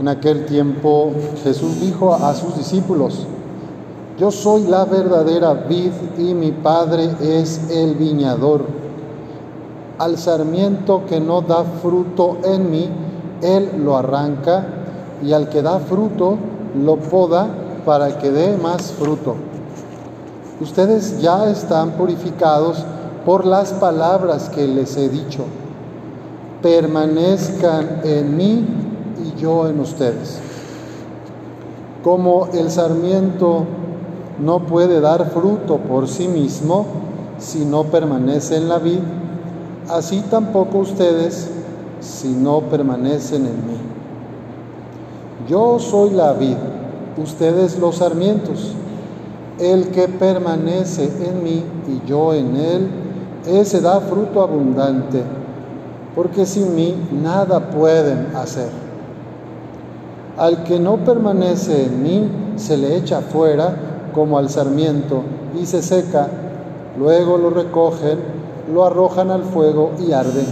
En aquel tiempo Jesús dijo a sus discípulos, Yo soy la verdadera vid y mi Padre es el viñador. Al sarmiento que no da fruto en mí, Él lo arranca, y al que da fruto, lo poda para que dé más fruto. Ustedes ya están purificados por las palabras que les he dicho. Permanezcan en mí y yo en ustedes. Como el sarmiento no puede dar fruto por sí mismo si no permanece en la vid, así tampoco ustedes si no permanecen en mí. Yo soy la vid, ustedes los sarmientos. El que permanece en mí y yo en él, ese da fruto abundante, porque sin mí nada pueden hacer. Al que no permanece en mí, se le echa fuera como al sarmiento y se seca. Luego lo recogen, lo arrojan al fuego y arden.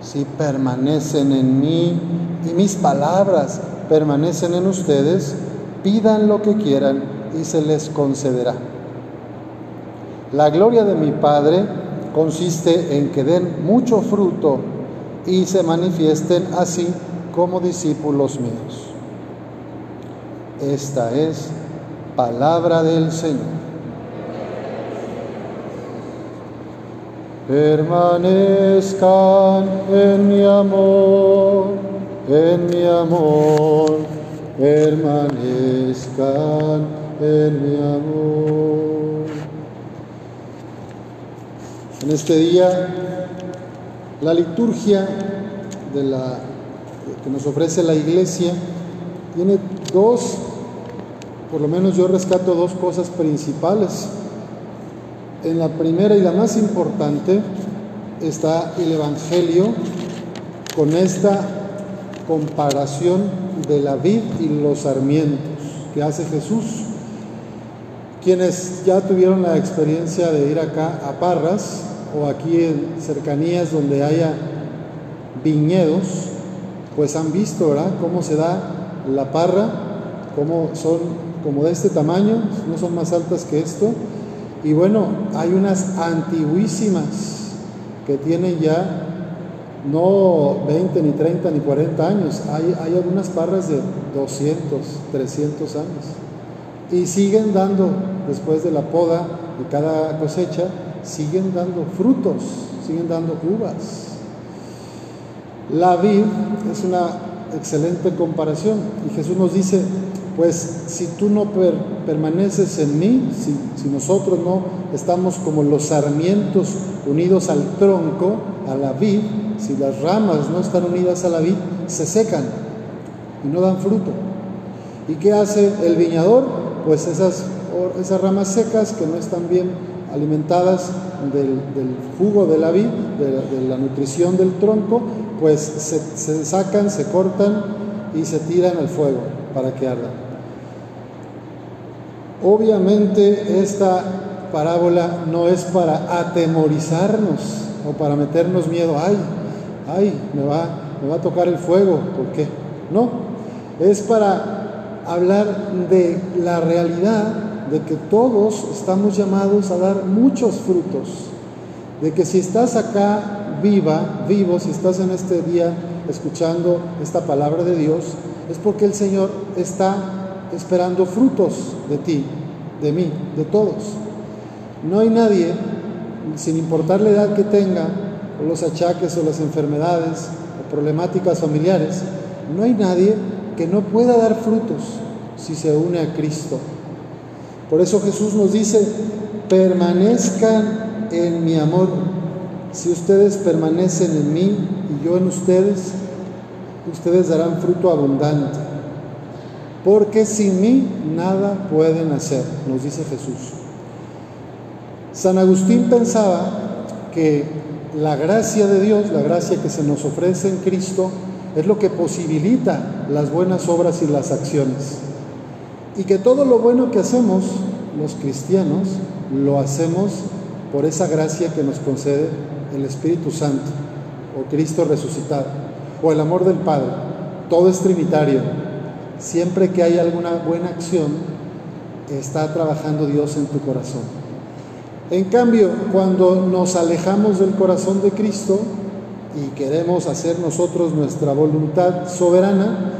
Si permanecen en mí y mis palabras permanecen en ustedes, pidan lo que quieran y se les concederá. La gloria de mi Padre consiste en que den mucho fruto y se manifiesten así como discípulos míos. Esta es palabra del Señor. Permanezcan en mi amor, en mi amor, permanezcan en mi amor. En este día, la liturgia de la que nos ofrece la iglesia tiene dos, por lo menos yo rescato dos cosas principales. En la primera y la más importante está el Evangelio con esta comparación de la vid y los sarmientos que hace Jesús. Quienes ya tuvieron la experiencia de ir acá a Parras o aquí en cercanías donde haya viñedos, pues han visto, ¿verdad?, cómo se da la parra, cómo son como de este tamaño, no son más altas que esto. Y bueno, hay unas antiguísimas que tienen ya no 20, ni 30, ni 40 años. Hay, hay algunas parras de 200, 300 años. Y siguen dando, después de la poda de cada cosecha, siguen dando frutos, siguen dando uvas. La vid es una excelente comparación y Jesús nos dice, pues si tú no permaneces en mí, si, nosotros no estamos como los sarmientos unidos al tronco, a la vid, si las ramas no están unidas a la vid, se secan y no dan fruto. ¿Y qué hace el viñador? Pues esas, esas ramas secas que no están bien alimentadas del, jugo de la vid, de, la nutrición del tronco, pues se, sacan, se cortan y se tiran al fuego para que ardan. Obviamente esta parábola no es para atemorizarnos o para meternos miedo, ay, ay, me va, me va a tocar el fuego, ¿por qué? No, es para hablar de la realidad de que todos estamos llamados a dar muchos frutos, de que si estás acá viva, vivo, si estás en este día escuchando esta palabra de Dios, es porque el Señor está esperando frutos de ti, de mí, de todos. No hay nadie, sin importar la edad que tenga, o los achaques o las enfermedades o problemáticas familiares, no hay nadie que no pueda dar frutos si se une a Cristo. Por eso Jesús nos dice, permanezcan en mi amor. Si ustedes permanecen en mí y yo en ustedes, ustedes darán fruto abundante. Porque sin mí nada pueden hacer, nos dice Jesús. San Agustín pensaba que la gracia de Dios, la gracia que se nos ofrece en Cristo, es lo que posibilita las buenas obras y las acciones. Y que todo lo bueno que hacemos los cristianos lo hacemos por esa gracia que nos concede el Espíritu Santo o Cristo resucitado o el amor del Padre. todo es trinitario. Siempre que hay alguna buena acción, está trabajando Dios en tu corazón. En cambio, cuando nos alejamos del corazón de Cristo y queremos hacer nosotros nuestra voluntad soberana,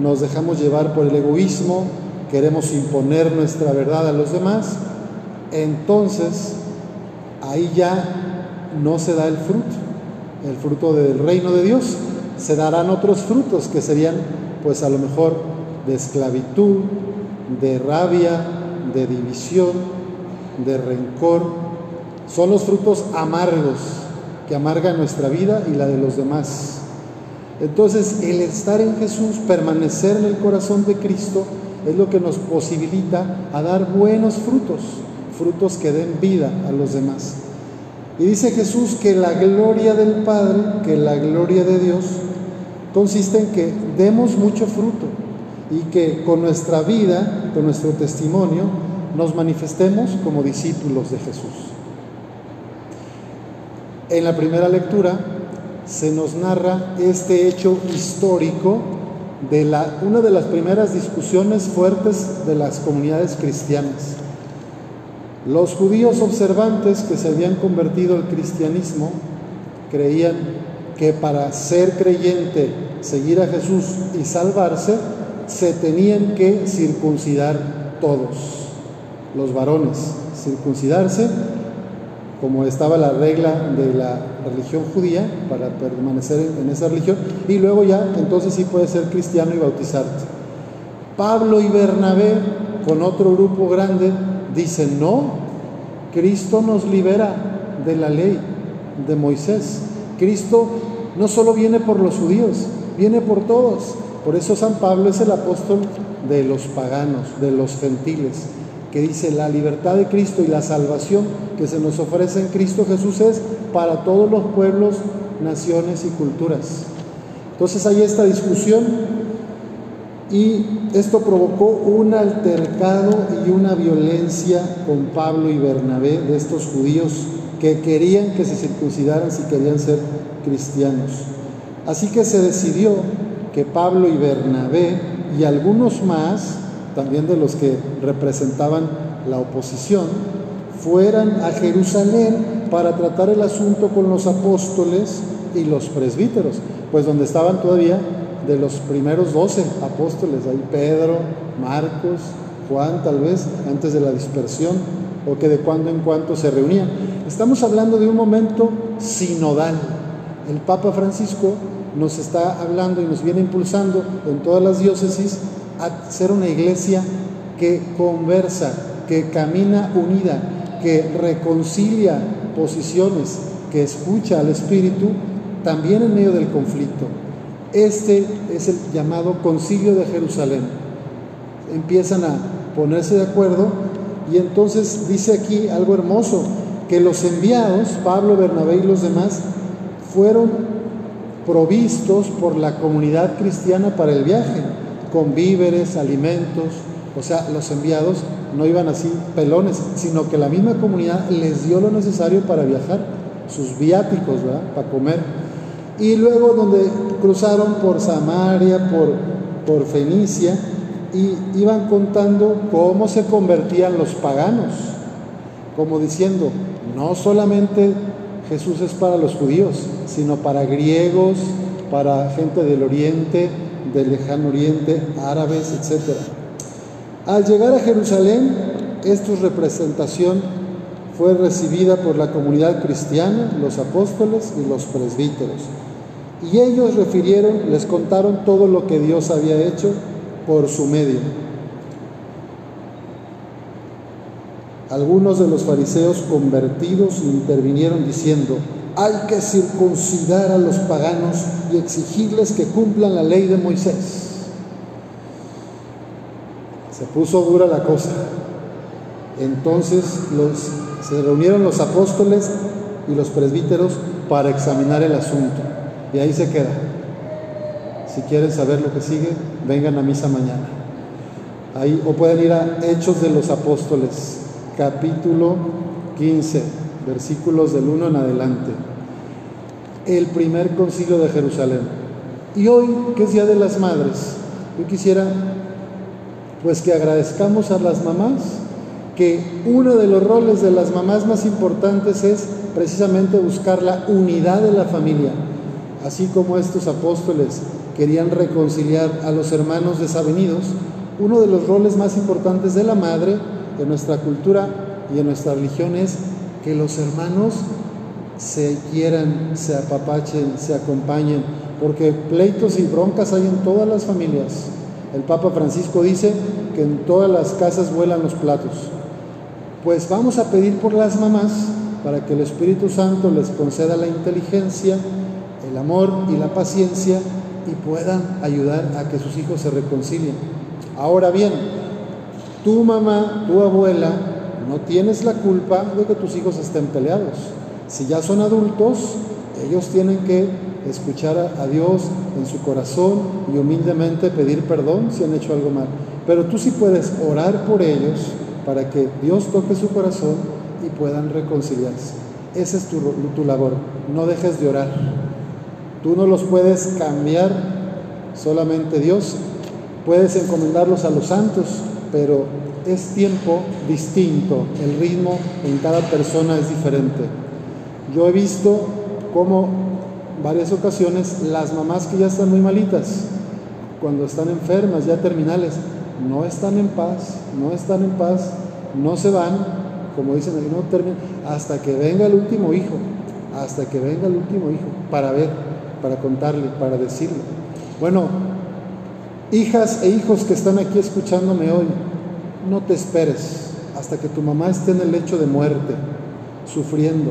nos dejamos llevar por el egoísmo, queremos imponer nuestra verdad a los demás, entonces ahí ya no se da el fruto, el fruto del reino de Dios. Se darán otros frutos que serían pues a lo mejor de esclavitud, de rabia, de división, de rencor. Son los frutos amargos que amargan nuestra vida y la de los demás. Entonces, el estar en Jesús, permanecer en el corazón de Cristo, es lo que nos posibilita a dar buenos frutos, frutos que den vida a los demás. Y dice Jesús que la gloria del Padre, que la gloria de Dios, consiste en que demos mucho fruto y que con nuestra vida, con nuestro testimonio, nos manifestemos como discípulos de Jesús. En la primera lectura se nos narra este hecho histórico de la, una de las primeras discusiones fuertes de las comunidades cristianas. Los judíos observantes que se habían convertido al cristianismo creían que para ser creyente, seguir a Jesús y salvarse, se tenían que circuncidar todos, los varones, circuncidarse como estaba la regla de la religión judía para permanecer en esa religión, y luego ya entonces sí puedes ser cristiano y bautizarte. Pablo y Bernabé, con otro grupo grande, dicen, no, Cristo nos libera de la ley de Moisés. Cristo no solo viene por los judíos, viene por todos. Por eso San Pablo es el apóstol de los paganos, de los gentiles que dice la libertad de Cristo y la salvación que se nos ofrece en Cristo Jesús es para todos los pueblos, naciones y culturas. Entonces hay esta discusión y esto provocó un altercado y una violencia con Pablo y Bernabé de estos judíos que querían que se circuncidaran si querían ser cristianos. Así que se decidió que Pablo y Bernabé y algunos más también de los que representaban la oposición, fueran a Jerusalén para tratar el asunto con los apóstoles y los presbíteros, pues donde estaban todavía de los primeros doce apóstoles, ahí Pedro, Marcos, Juan tal vez, antes de la dispersión, o que de cuando en cuando se reunían. Estamos hablando de un momento sinodal. El Papa Francisco nos está hablando y nos viene impulsando en todas las diócesis a ser una iglesia que conversa, que camina unida, que reconcilia posiciones, que escucha al Espíritu también en medio del conflicto. Este es el llamado concilio de Jerusalén. Empiezan a ponerse de acuerdo y entonces dice aquí algo hermoso, que los enviados, Pablo, Bernabé y los demás, fueron provistos por la comunidad cristiana para el viaje con víveres, alimentos, o sea, los enviados no iban así pelones, sino que la misma comunidad les dio lo necesario para viajar, sus viáticos, ¿verdad? Para comer. Y luego donde cruzaron por Samaria, por, por Fenicia, y iban contando cómo se convertían los paganos, como diciendo, no solamente Jesús es para los judíos, sino para griegos, para gente del oriente, del lejano oriente, árabes, etc. Al llegar a Jerusalén, esta representación fue recibida por la comunidad cristiana, los apóstoles y los presbíteros. Y ellos refirieron, les contaron todo lo que Dios había hecho por su medio. Algunos de los fariseos convertidos intervinieron diciendo, hay que circuncidar a los paganos y exigirles que cumplan la ley de Moisés. Se puso dura la cosa. Entonces se reunieron los apóstoles y los presbíteros para examinar el asunto. Y ahí se queda. Si quieren saber lo que sigue, vengan a misa mañana. Ahí, o pueden ir a Hechos de los Apóstoles, capítulo 15 versículos del 1 en adelante. El primer concilio de Jerusalén. Y hoy, que es Día de las Madres, yo quisiera pues que agradezcamos a las mamás, que uno de los roles de las mamás más importantes es precisamente buscar la unidad de la familia, así como estos apóstoles querían reconciliar a los hermanos desavenidos, uno de los roles más importantes de la madre en nuestra cultura y en nuestra religión es que los hermanos se quieran, se apapachen, se acompañen, porque pleitos y broncas hay en todas las familias. El Papa Francisco dice que en todas las casas vuelan los platos. Pues vamos a pedir por las mamás para que el Espíritu Santo les conceda la inteligencia, el amor y la paciencia y puedan ayudar a que sus hijos se reconcilien. Ahora bien, tu mamá, tu abuela, no tienes la culpa de que tus hijos estén peleados. Si ya son adultos, ellos tienen que escuchar a, Dios en su corazón y humildemente pedir perdón si han hecho algo mal. Pero tú sí puedes orar por ellos para que Dios toque su corazón y puedan reconciliarse. Esa es tu, tu labor. No dejes de orar. Tú no los puedes cambiar, solamente Dios. Puedes encomendarlos a los santos, pero es tiempo distinto. El ritmo en cada persona es diferente. Yo he visto cómo varias ocasiones las mamás que ya están muy malitas, cuando están enfermas, ya terminales, no están en paz, no están en paz, no se van, como dicen no terminan, hasta que venga el último hijo, hasta que venga el último hijo, para ver, para contarle, para decirle. Bueno, hijas e hijos que están aquí escuchándome hoy, no te esperes hasta que tu mamá esté en el lecho de muerte, sufriendo.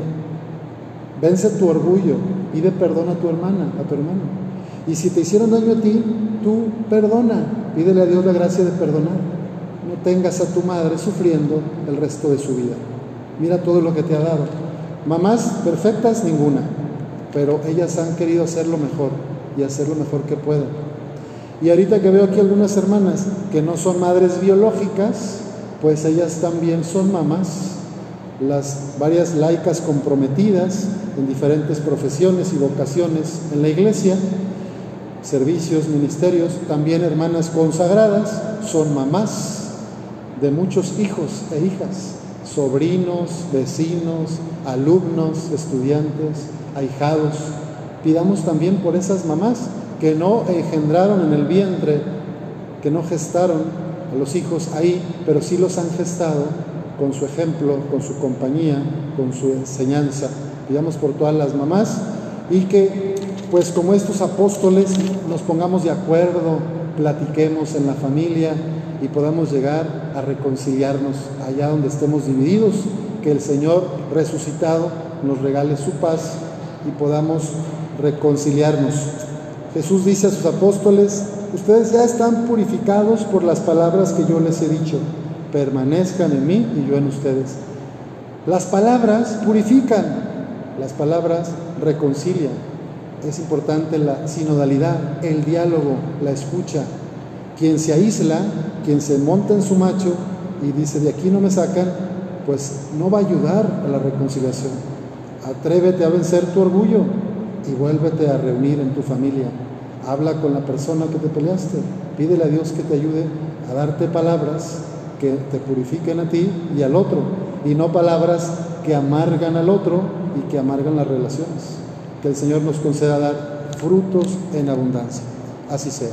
Vence tu orgullo, pide perdón a tu hermana, a tu hermano. Y si te hicieron daño a ti, tú perdona, pídele a Dios la gracia de perdonar. No tengas a tu madre sufriendo el resto de su vida. Mira todo lo que te ha dado. Mamás perfectas, ninguna, pero ellas han querido hacerlo mejor y hacer lo mejor que pueden. Y ahorita que veo aquí algunas hermanas que no son madres biológicas, pues ellas también son mamás las varias laicas comprometidas en diferentes profesiones y vocaciones en la iglesia, servicios, ministerios, también hermanas consagradas, son mamás de muchos hijos e hijas, sobrinos, vecinos, alumnos, estudiantes, ahijados. Pidamos también por esas mamás que no engendraron en el vientre, que no gestaron a los hijos ahí, pero sí los han gestado con su ejemplo, con su compañía, con su enseñanza. Pidamos por todas las mamás y que, pues como estos apóstoles, nos pongamos de acuerdo, platiquemos en la familia y podamos llegar a reconciliarnos allá donde estemos divididos, que el Señor resucitado nos regale su paz y podamos reconciliarnos. Jesús dice a sus apóstoles, ustedes ya están purificados por las palabras que yo les he dicho permanezcan en mí y yo en ustedes. Las palabras purifican, las palabras reconcilian. Es importante la sinodalidad, el diálogo, la escucha. Quien se aísla, quien se monta en su macho y dice de aquí no me sacan, pues no va a ayudar a la reconciliación. Atrévete a vencer tu orgullo y vuélvete a reunir en tu familia. Habla con la persona que te peleaste. Pídele a Dios que te ayude a darte palabras que te purifiquen a ti y al otro, y no palabras que amargan al otro y que amargan las relaciones. Que el Señor nos conceda dar frutos en abundancia. Así sea.